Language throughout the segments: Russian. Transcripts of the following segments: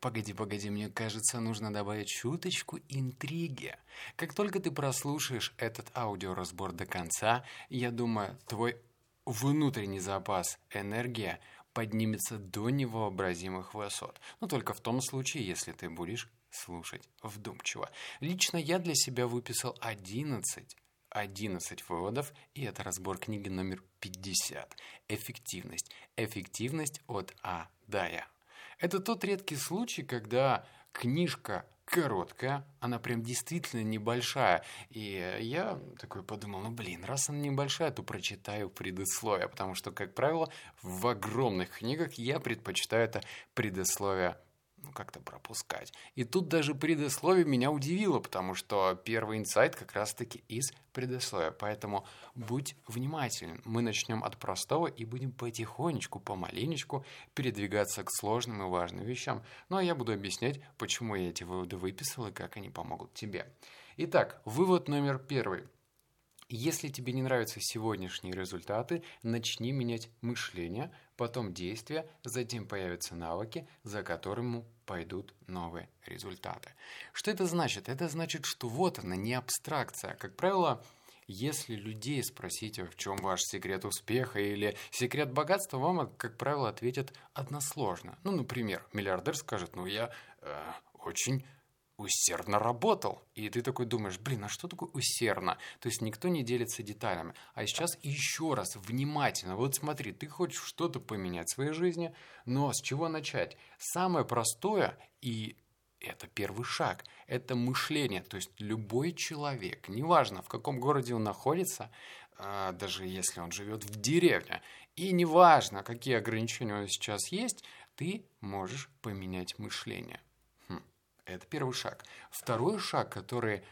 погоди, погоди, мне кажется, нужно добавить чуточку интриги. Как только ты прослушаешь этот аудиоразбор до конца, я думаю, твой внутренний запас энергии поднимется до невообразимых высот. Но только в том случае, если ты будешь слушать вдумчиво. Лично я для себя выписал 11 11 выводов, и это разбор книги номер 50. Эффективность. Эффективность от А до Я. Это тот редкий случай, когда книжка короткая, она прям действительно небольшая. И я такой подумал, ну блин, раз она небольшая, то прочитаю предисловие, потому что, как правило, в огромных книгах я предпочитаю это предисловие ну, как-то пропускать. И тут даже предисловие меня удивило, потому что первый инсайт как раз-таки из предисловия. Поэтому будь внимателен. Мы начнем от простого и будем потихонечку, помаленечку передвигаться к сложным и важным вещам. Ну а я буду объяснять, почему я эти выводы выписал и как они помогут тебе. Итак, вывод номер первый. Если тебе не нравятся сегодняшние результаты, начни менять мышление, потом действия, затем появятся навыки, за которыми пойдут новые результаты. Что это значит? Это значит, что вот она, не абстракция. Как правило, если людей спросить, в чем ваш секрет успеха или секрет богатства, вам, как правило, ответят односложно. Ну, например, миллиардер скажет, ну, я э, очень усердно работал. И ты такой думаешь, блин, а что такое усердно? То есть никто не делится деталями. А сейчас еще раз, внимательно. Вот смотри, ты хочешь что-то поменять в своей жизни, но с чего начать? Самое простое и это первый шаг. Это мышление. То есть любой человек, неважно в каком городе он находится, а, даже если он живет в деревне, и неважно, какие ограничения у него сейчас есть, ты можешь поменять мышление. Это первый шаг. Второй шаг, который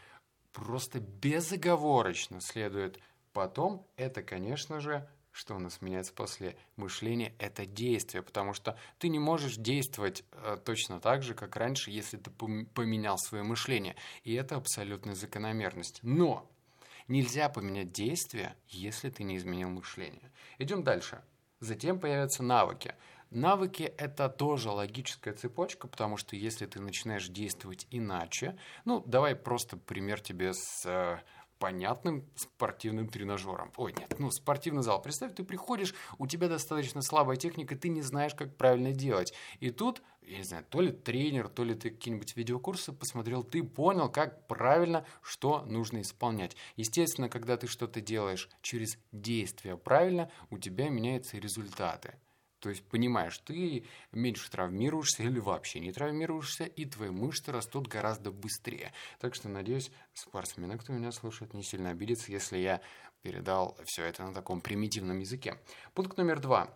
просто безоговорочно следует потом, это, конечно же, что у нас меняется после мышления, это действие, потому что ты не можешь действовать э, точно так же, как раньше, если ты поменял свое мышление. И это абсолютная закономерность. Но нельзя поменять действие, если ты не изменил мышление. Идем дальше. Затем появятся навыки. Навыки – это тоже логическая цепочка, потому что если ты начинаешь действовать иначе, ну, давай просто пример тебе с э, понятным спортивным тренажером. Ой, нет, ну, спортивный зал. Представь, ты приходишь, у тебя достаточно слабая техника, ты не знаешь, как правильно делать. И тут, я не знаю, то ли тренер, то ли ты какие-нибудь видеокурсы посмотрел, ты понял, как правильно, что нужно исполнять. Естественно, когда ты что-то делаешь через действие правильно, у тебя меняются результаты. То есть понимаешь, ты меньше травмируешься или вообще не травмируешься, и твои мышцы растут гораздо быстрее. Так что, надеюсь, спортсмены, кто меня слушает, не сильно обидятся, если я передал все это на таком примитивном языке. Пункт номер два.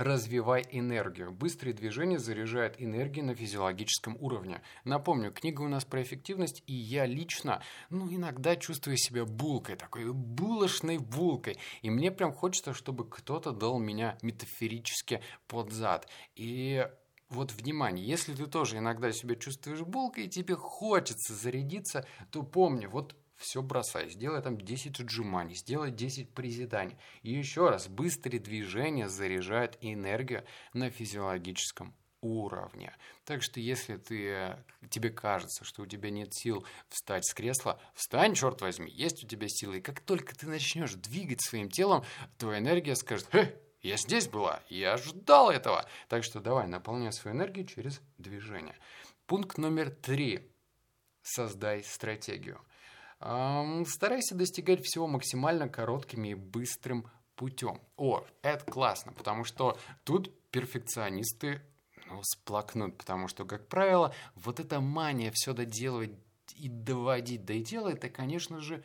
Развивай энергию. Быстрые движения заряжают энергией на физиологическом уровне. Напомню, книга у нас про эффективность, и я лично, ну, иногда чувствую себя булкой, такой булочной булкой. И мне прям хочется, чтобы кто-то дал меня метафорически под зад. И вот внимание, если ты тоже иногда себя чувствуешь булкой, и тебе хочется зарядиться, то помни, вот все бросай, сделай там 10 отжиманий, сделай 10 приседаний. И еще раз, быстрые движения заряжают энергию на физиологическом уровне. Так что если ты, тебе кажется, что у тебя нет сил встать с кресла, встань, черт возьми, есть у тебя силы. И как только ты начнешь двигать своим телом, твоя энергия скажет, «Хе, я здесь была, я ждал этого. Так что давай, наполняй свою энергию через движение. Пункт номер три. Создай стратегию. Старайся достигать всего максимально коротким и быстрым путем. О, это классно, потому что тут перфекционисты ну, сплакнут, потому что, как правило, вот эта мания все доделывать и доводить до дела, это, конечно же,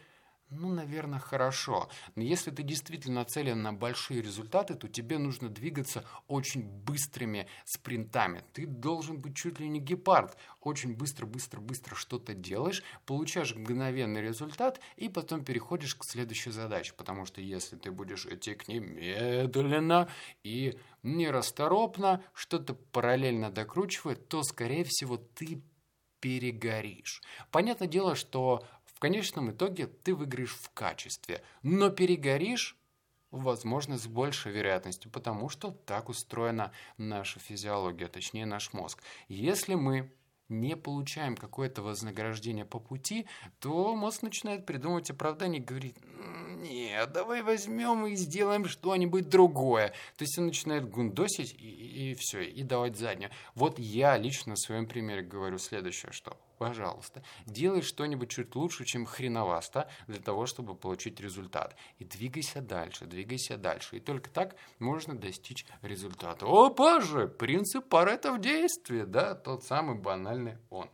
ну, наверное, хорошо. Но если ты действительно нацелен на большие результаты, то тебе нужно двигаться очень быстрыми спринтами. Ты должен быть чуть ли не гепард. Очень быстро, быстро, быстро что-то делаешь, получаешь мгновенный результат и потом переходишь к следующей задаче. Потому что если ты будешь идти к ней медленно и нерасторопно, что-то параллельно докручивать, то, скорее всего, ты перегоришь. Понятное дело, что в конечном итоге ты выиграешь в качестве, но перегоришь возможно, с большей вероятностью, потому что так устроена наша физиология, точнее наш мозг. Если мы не получаем какое-то вознаграждение по пути, то мозг начинает придумывать оправдание и говорит, нет, давай возьмем и сделаем что-нибудь другое. То есть он начинает гундосить и, и все, и давать заднюю. Вот я лично на своем примере говорю следующее, что пожалуйста, делай что-нибудь чуть лучше, чем хреновасто, для того, чтобы получить результат. И двигайся дальше, двигайся дальше. И только так можно достичь результата. Опа же, принцип Паретта в действии, да, тот самый банальный он.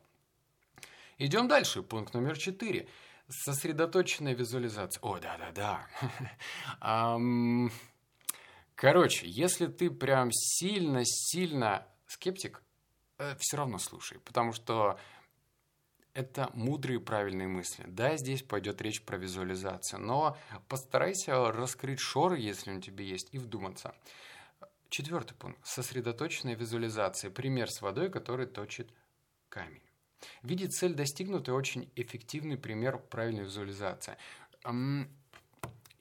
Идем дальше, пункт номер четыре. Сосредоточенная визуализация. О, да-да-да. Короче, если ты прям сильно-сильно скептик, э, все равно слушай, потому что это мудрые правильные мысли. Да, здесь пойдет речь про визуализацию, но постарайся раскрыть шоры, если он тебе есть, и вдуматься. Четвертый пункт. Сосредоточенная визуализация. Пример с водой, который точит камень. Видеть цель достигнутой очень эффективный пример правильной визуализации.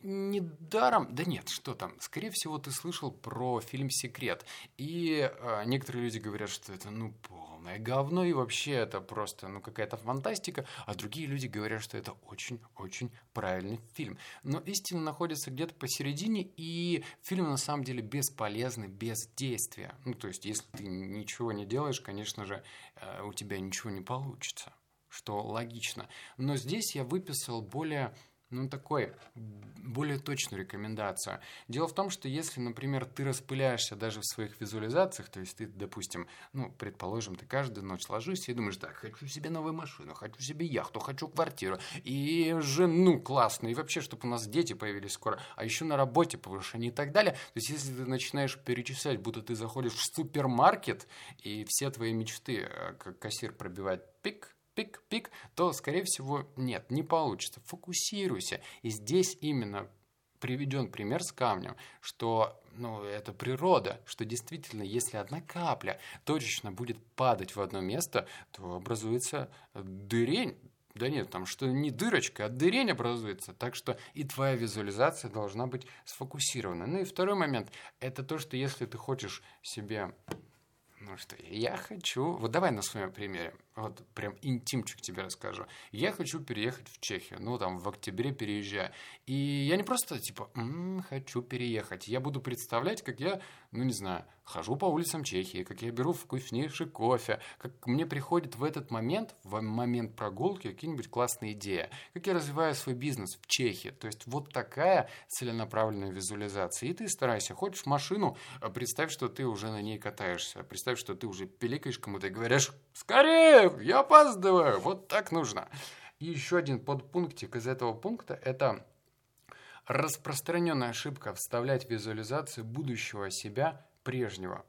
Недаром, да нет, что там, скорее всего, ты слышал про фильм «Секрет», и э, некоторые люди говорят, что это, ну, полное говно, и вообще это просто, ну, какая-то фантастика, а другие люди говорят, что это очень-очень правильный фильм. Но истина находится где-то посередине, и фильм на самом деле бесполезный, без действия. Ну, то есть, если ты ничего не делаешь, конечно же, э, у тебя ничего не получится, что логично. Но здесь я выписал более ну, такой, более точную рекомендацию. Дело в том, что если, например, ты распыляешься даже в своих визуализациях, то есть ты, допустим, ну, предположим, ты каждую ночь ложишься и думаешь, так, хочу себе новую машину, хочу себе яхту, хочу квартиру, и жену классную, и вообще, чтобы у нас дети появились скоро, а еще на работе повышение и так далее. То есть если ты начинаешь перечислять, будто ты заходишь в супермаркет, и все твои мечты, э, как кассир пробивает пик, пик-пик, то, скорее всего, нет, не получится. Фокусируйся. И здесь именно приведен пример с камнем, что ну, это природа, что действительно, если одна капля точечно будет падать в одно место, то образуется дырень. Да нет, там что не дырочка, а дырень образуется. Так что и твоя визуализация должна быть сфокусирована. Ну и второй момент, это то, что если ты хочешь себе ну что, я хочу... Вот давай на своем примере. Вот прям интимчик тебе расскажу. Я хочу переехать в Чехию. Ну, там, в октябре переезжаю. И я не просто, типа, м-м, хочу переехать. Я буду представлять, как я, ну, не знаю, хожу по улицам Чехии, как я беру вкуснейший кофе, как мне приходит в этот момент, в момент прогулки, какие-нибудь классные идеи, как я развиваю свой бизнес в Чехии. То есть вот такая целенаправленная визуализация. И ты старайся. Хочешь машину, а представь, что ты уже на ней катаешься. Представь, что ты уже пиликаешь кому-то и говоришь, скорее, я опаздываю. Вот так нужно. И еще один подпунктик из этого пункта – это распространенная ошибка вставлять визуализацию будущего себя прежнего.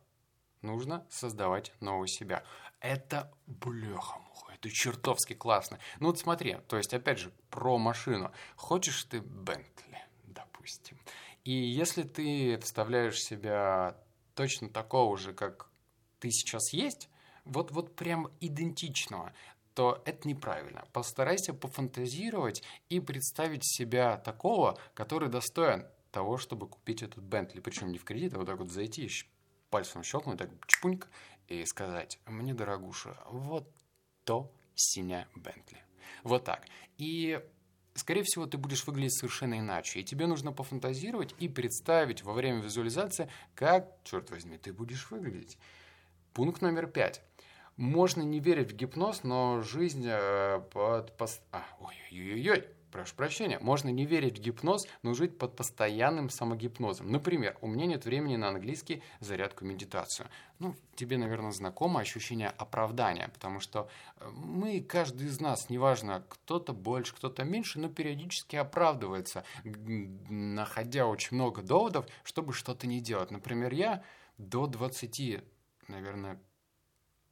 Нужно создавать нового себя. Это бляха-муха, это чертовски классно. Ну вот смотри, то есть опять же про машину. Хочешь ты Бентли, допустим. И если ты вставляешь себя точно такого же, как ты сейчас есть, вот, вот прям идентичного, то это неправильно. Постарайся пофантазировать и представить себя такого, который достоин того, чтобы купить этот Бентли. Причем не в кредит, а вот так вот зайти, пальцем щелкнуть, так чпуньк, и сказать, мне, дорогуша, вот то синя Бентли. Вот так. И скорее всего, ты будешь выглядеть совершенно иначе. И тебе нужно пофантазировать и представить во время визуализации, как, черт возьми, ты будешь выглядеть. Пункт номер пять. Можно не верить в гипноз, но жизнь э, под... Пос... А, ой-ой-ой, прошу прощения, можно не верить в гипноз, но жить под постоянным самогипнозом. Например, у меня нет времени на английский зарядку медитацию. Ну, тебе, наверное, знакомо ощущение оправдания, потому что э, мы, каждый из нас, неважно, кто-то больше, кто-то меньше, но периодически оправдывается, находя очень много доводов, чтобы что-то не делать. Например, я до 20 наверное,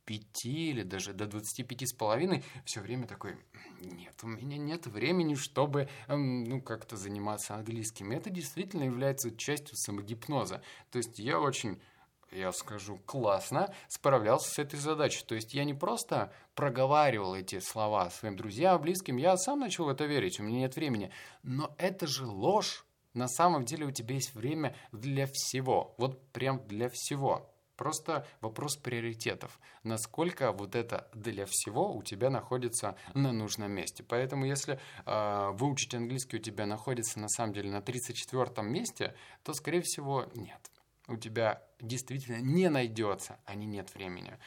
5 или даже до 25 с половиной все время такой, нет, у меня нет времени, чтобы, эм, ну, как-то заниматься английским. И это действительно является частью самогипноза. То есть я очень я скажу, классно справлялся с этой задачей. То есть я не просто проговаривал эти слова своим друзьям, близким, я сам начал в это верить, у меня нет времени. Но это же ложь На самом деле у тебя есть время для всего. Вот прям для всего. Просто вопрос приоритетов. Насколько вот это для всего у тебя находится на нужном месте. Поэтому если э, выучить английский у тебя находится на самом деле на 34 месте, то, скорее всего, нет. У тебя действительно не найдется, а не нет времени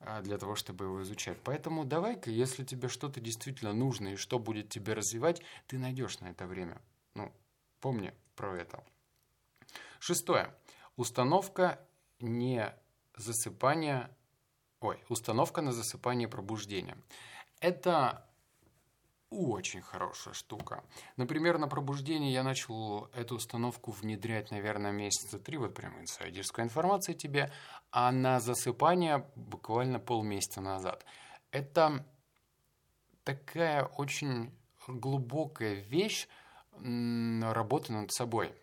а, для того, чтобы его изучать. Поэтому давай-ка, если тебе что-то действительно нужно и что будет тебе развивать, ты найдешь на это время. Ну, помни про это. Шестое. Установка не засыпание, ой, установка на засыпание пробуждения. Это очень хорошая штука. Например, на пробуждение я начал эту установку внедрять, наверное, месяца три, вот прям инсайдерская информация тебе, а на засыпание буквально полмесяца назад. Это такая очень глубокая вещь работы над собой.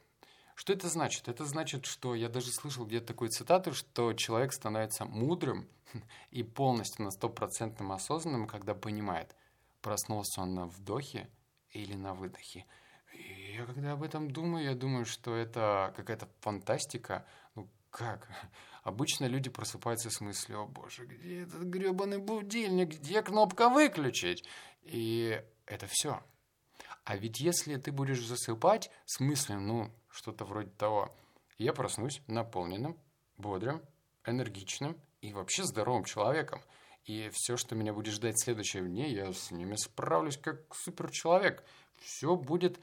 Что это значит? Это значит, что я даже слышал где-то такую цитату, что человек становится мудрым и полностью на стопроцентном осознанным, когда понимает, проснулся он на вдохе или на выдохе. И я когда об этом думаю, я думаю, что это какая-то фантастика. Ну как? Обычно люди просыпаются с мыслью, о боже, где этот гребаный будильник, где кнопка выключить? И это все. А ведь если ты будешь засыпать с мыслью, ну, что-то вроде того, я проснусь наполненным, бодрым, энергичным и вообще здоровым человеком. И все, что меня будет ждать в следующие дни, я с ними справлюсь как суперчеловек. Все будет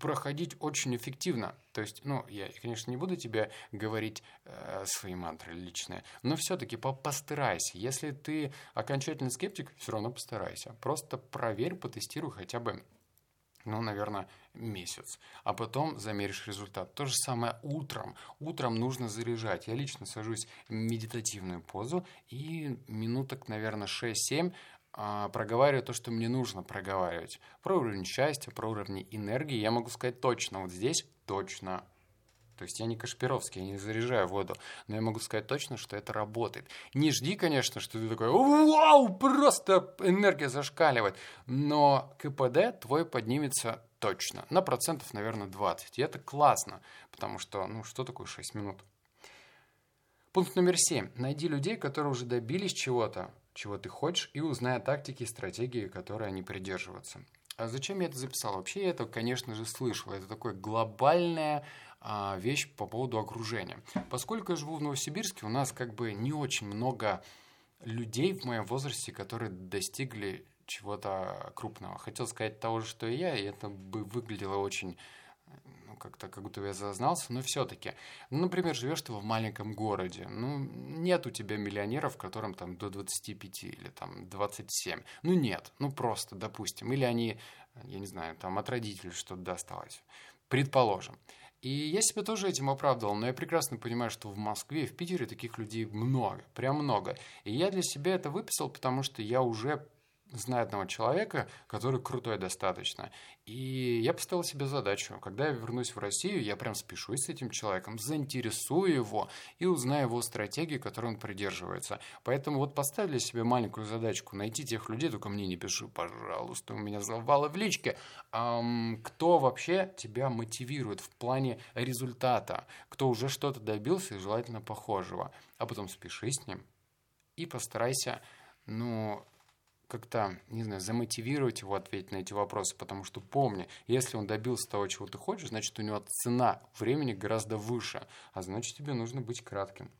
проходить очень эффективно. То есть, ну, я, конечно, не буду тебе говорить э, свои мантры личные, но все-таки по постарайся. Если ты окончательный скептик, все равно постарайся. Просто проверь, потестируй хотя бы ну, наверное, месяц. А потом замеришь результат. То же самое утром. Утром нужно заряжать. Я лично сажусь в медитативную позу и минуток, наверное, 6-7 а, проговариваю то, что мне нужно проговаривать. Про уровень счастья, про уровень энергии. Я могу сказать точно, вот здесь точно то есть я не Кашпировский, я не заряжаю воду, но я могу сказать точно, что это работает. Не жди, конечно, что ты такой, вау, просто энергия зашкаливает, но КПД твой поднимется точно, на процентов, наверное, 20. И это классно, потому что, ну, что такое 6 минут? Пункт номер 7. Найди людей, которые уже добились чего-то, чего ты хочешь, и узнай тактики и стратегии, которые они придерживаются. А зачем я это записал? Вообще я это, конечно же, слышал. Это такое глобальное вещь по поводу окружения. Поскольку я живу в Новосибирске, у нас как бы не очень много людей в моем возрасте, которые достигли чего-то крупного. Хотел сказать того же, что и я, и это бы выглядело очень ну, как-то, как будто я зазнался, но все-таки. Ну, например, живешь ты в маленьком городе, ну, нет у тебя миллионеров, которым там до 25 или там 27. Ну, нет, ну, просто, допустим. Или они, я не знаю, там от родителей что-то досталось. Предположим. И я себя тоже этим оправдывал, но я прекрасно понимаю, что в Москве в Питере таких людей много, прям много. И я для себя это выписал, потому что я уже знаю одного человека, который крутой достаточно. И я поставил себе задачу, когда я вернусь в Россию, я прям спешусь с этим человеком, заинтересую его и узнаю его стратегию, которой он придерживается. Поэтому вот поставили себе маленькую задачку, найти тех людей, только мне не пиши, пожалуйста, у меня завалы в личке, эм, кто вообще тебя мотивирует в плане результата, кто уже что-то добился и желательно похожего. А потом спеши с ним и постарайся, ну, как-то, не знаю, замотивировать его ответить на эти вопросы, потому что помни, если он добился того, чего ты хочешь, значит, у него цена времени гораздо выше, а значит, тебе нужно быть кратким.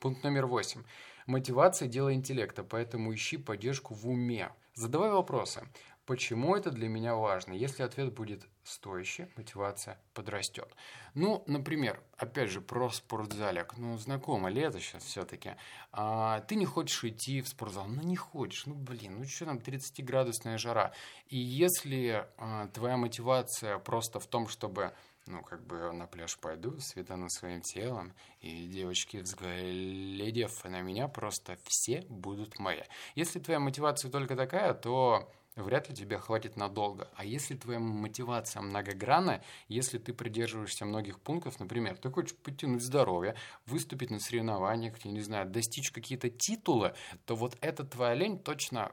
Пункт номер восемь. Мотивация – дело интеллекта, поэтому ищи поддержку в уме. Задавай вопросы. Почему это для меня важно? Если ответ будет стоящий, мотивация подрастет. Ну, например, опять же, про спортзалик. Ну, знакомо ли сейчас все-таки? А, ты не хочешь идти в спортзал? Ну, не хочешь. Ну, блин, ну что там, 30-градусная жара. И если а, твоя мотивация просто в том, чтобы ну, как бы на пляж пойду, светану своим телом, и девочки, взглядев на меня, просто все будут мои. Если твоя мотивация только такая, то вряд ли тебя хватит надолго. А если твоя мотивация многогранна, если ты придерживаешься многих пунктов, например, ты хочешь подтянуть здоровье, выступить на соревнованиях, я не знаю, достичь какие-то титулы, то вот эта твоя лень точно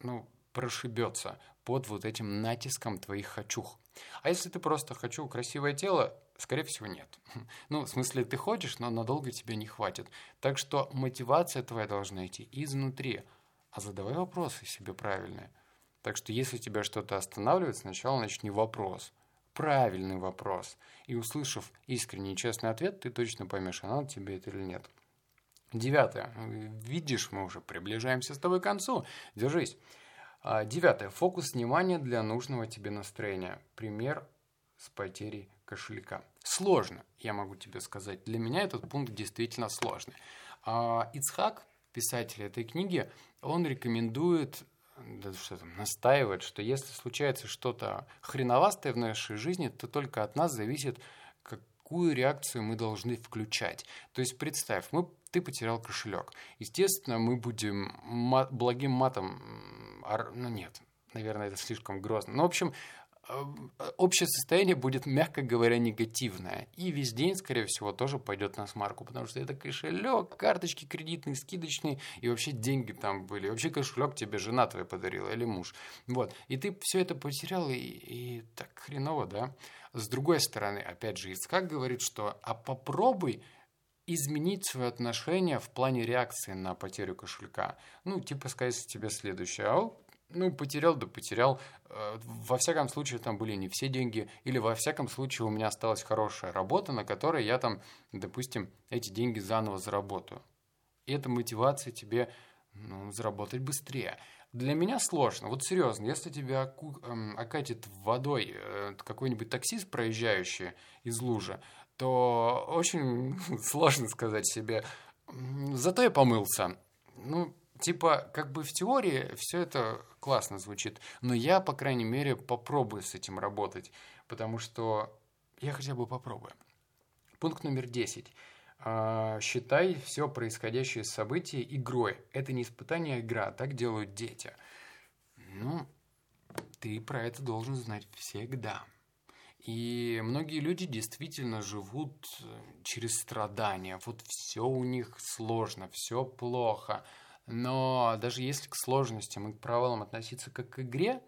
ну, прошибется под вот этим натиском твоих хочух. А если ты просто хочу красивое тело, скорее всего, нет. Ну, в смысле, ты хочешь, но надолго тебе не хватит. Так что мотивация твоя должна идти изнутри. А задавай вопросы себе правильные. Так что если тебя что-то останавливает, сначала начни вопрос. Правильный вопрос. И услышав искренний и честный ответ, ты точно поймешь, а надо тебе это или нет. Девятое. Видишь, мы уже приближаемся с тобой к концу. Держись. А, девятое. Фокус внимания для нужного тебе настроения. Пример с потерей кошелька. Сложно, я могу тебе сказать. Для меня этот пункт действительно сложный. А Ицхак, писатель этой книги, он рекомендует да что там, настаивает, что если случается что-то хреновастое в нашей жизни, то только от нас зависит, какую реакцию мы должны включать. То есть представь, мы, ты потерял кошелек. Естественно, мы будем мат, благим матом, ну нет, наверное, это слишком грозно. Ну, в общем, общее состояние будет, мягко говоря, негативное. И весь день, скорее всего, тоже пойдет на смарку, потому что это кошелек, карточки кредитные, скидочные, и вообще деньги там были. Вообще кошелек тебе жена твоя подарила или муж. Вот. И ты все это потерял, и, и так хреново, да? С другой стороны, опять же, Ицкак говорит, что а попробуй изменить свое отношение в плане реакции на потерю кошелька. Ну, типа сказать тебе следующее. А ну, потерял, да потерял. Э, во всяком случае, там были не все деньги. Или во всяком случае, у меня осталась хорошая работа, на которой я там, допустим, эти деньги заново заработаю. И это мотивация тебе ну, заработать быстрее. Для меня сложно. Вот серьезно, если тебя оку, эм, окатит водой э, какой-нибудь таксист, проезжающий из лужи, то очень сложно сказать себе, зато я помылся. Ну, типа, как бы в теории все это классно звучит, но я, по крайней мере, попробую с этим работать, потому что я хотя бы попробую. Пункт номер 10. А, считай все происходящее событие игрой. Это не испытание, а игра. Так делают дети. Ну, ты про это должен знать всегда. И многие люди действительно живут через страдания. Вот все у них сложно, все плохо. Но даже если к сложностям и к провалам относиться как к игре,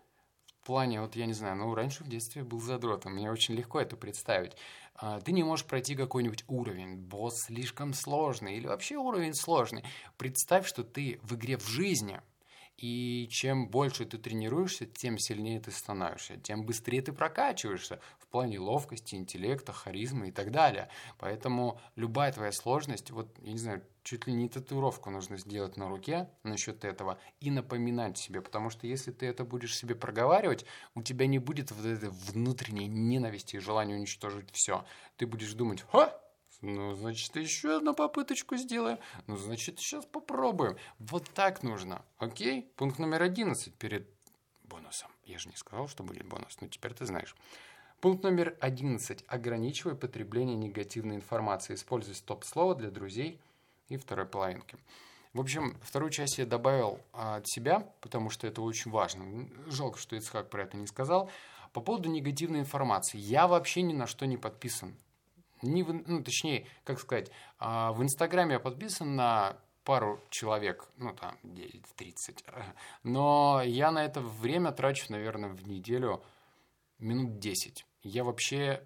в плане, вот я не знаю, ну, раньше в детстве был задротом, мне очень легко это представить. А, ты не можешь пройти какой-нибудь уровень, босс слишком сложный или вообще уровень сложный. Представь, что ты в игре в жизни – и чем больше ты тренируешься, тем сильнее ты становишься, тем быстрее ты прокачиваешься в плане ловкости, интеллекта, харизмы и так далее. Поэтому любая твоя сложность, вот, я не знаю, чуть ли не татуировку нужно сделать на руке насчет этого и напоминать себе, потому что если ты это будешь себе проговаривать, у тебя не будет вот этой внутренней ненависти и желания уничтожить все. Ты будешь думать, ха, ну, значит, еще одну попыточку сделаем. Ну, значит, сейчас попробуем. Вот так нужно. Окей? Пункт номер 11 перед бонусом. Я же не сказал, что будет бонус, но теперь ты знаешь. Пункт номер 11. Ограничивай потребление негативной информации. Используй стоп-слово для друзей и второй половинки. В общем, вторую часть я добавил а, от себя, потому что это очень важно. Жалко, что Ицхак про это не сказал. По поводу негативной информации. Я вообще ни на что не подписан. Не в, ну, точнее, как сказать, а, в Инстаграме я подписан на пару человек, ну там 30, но я на это время трачу, наверное, в неделю минут 10. Я вообще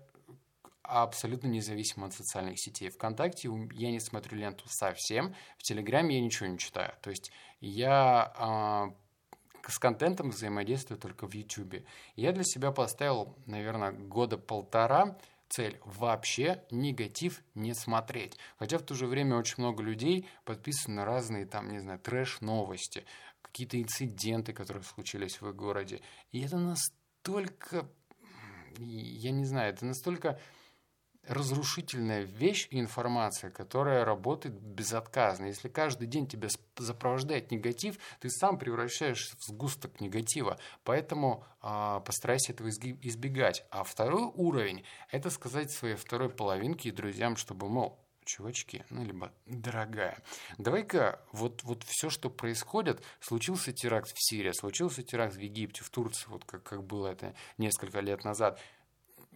абсолютно независим от социальных сетей. Вконтакте я не смотрю ленту совсем, в Телеграме я ничего не читаю. То есть я э, с контентом взаимодействую только в Ютубе. Я для себя поставил, наверное, года полтора цель вообще негатив не смотреть. Хотя в то же время очень много людей подписаны разные там, не знаю, трэш-новости, какие-то инциденты, которые случились в их городе. И это настолько, я не знаю, это настолько разрушительная вещь информация, которая работает безотказно. Если каждый день тебя запровождает негатив, ты сам превращаешься в сгусток негатива. Поэтому э, постарайся этого избегать. А второй уровень – это сказать своей второй половинке и друзьям, чтобы, мол, чувачки, ну, либо дорогая, давай-ка вот, вот все, что происходит, случился теракт в Сирии, случился теракт в Египте, в Турции, вот как, как было это несколько лет назад –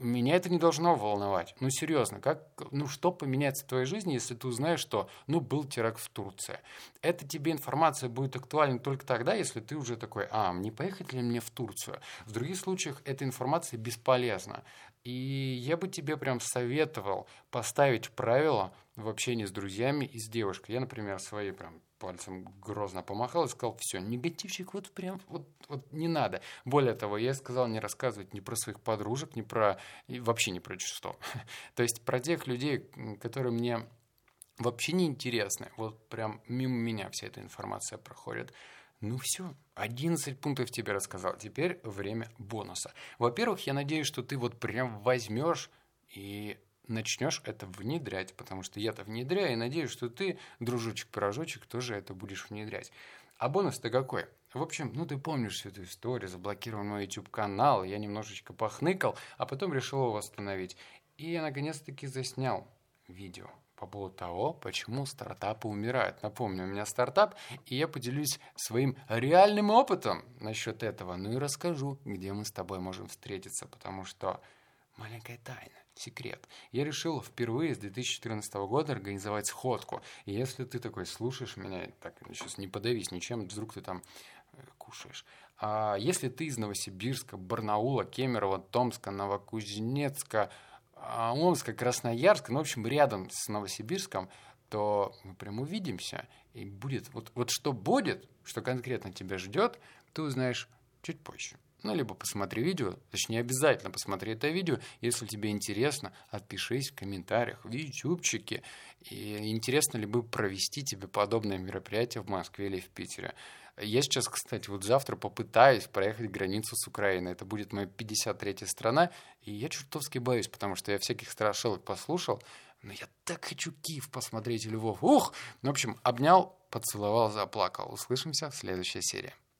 меня это не должно волновать. Ну, серьезно, как, ну, что поменяется в твоей жизни, если ты узнаешь, что, ну, был теракт в Турции? Это тебе информация будет актуальна только тогда, если ты уже такой, а, не поехать ли мне в Турцию? В других случаях эта информация бесполезна. И я бы тебе прям советовал поставить правила в общении с друзьями и с девушкой. Я, например, свои прям пальцем грозно помахал и сказал, все, негативчик вот прям, вот, вот не надо. Более того, я сказал не рассказывать ни про своих подружек, ни про, и вообще ни про что. То есть про тех людей, которые мне вообще не интересны. Вот прям мимо меня вся эта информация проходит. Ну все, 11 пунктов тебе рассказал. Теперь время бонуса. Во-первых, я надеюсь, что ты вот прям возьмешь и начнешь это внедрять, потому что я-то внедряю, и надеюсь, что ты, дружочек-пирожочек, тоже это будешь внедрять. А бонус-то какой? В общем, ну ты помнишь всю эту историю, заблокировал мой YouTube-канал, я немножечко похныкал, а потом решил его восстановить. И я наконец-таки заснял видео по поводу того, почему стартапы умирают. Напомню, у меня стартап, и я поделюсь своим реальным опытом насчет этого. Ну и расскажу, где мы с тобой можем встретиться, потому что маленькая тайна секрет. Я решил впервые с 2014 года организовать сходку. И если ты такой слушаешь меня, так сейчас не подавись ничем, вдруг ты там э, кушаешь. А если ты из Новосибирска, Барнаула, Кемерово, Томска, Новокузнецка, а, Омска, Красноярска, ну, в общем, рядом с Новосибирском, то мы прям увидимся. И будет, вот, вот что будет, что конкретно тебя ждет, ты узнаешь чуть позже. Ну, либо посмотри видео, точнее, обязательно посмотри это видео. Если тебе интересно, отпишись в комментариях, в ютубчике. И интересно ли бы провести тебе подобное мероприятие в Москве или в Питере. Я сейчас, кстати, вот завтра попытаюсь проехать границу с Украиной. Это будет моя 53-я страна, и я чертовски боюсь, потому что я всяких страшилок послушал, но я так хочу Киев посмотреть, Львов. Ух! Ну, в общем, обнял, поцеловал, заплакал. Услышимся в следующей серии.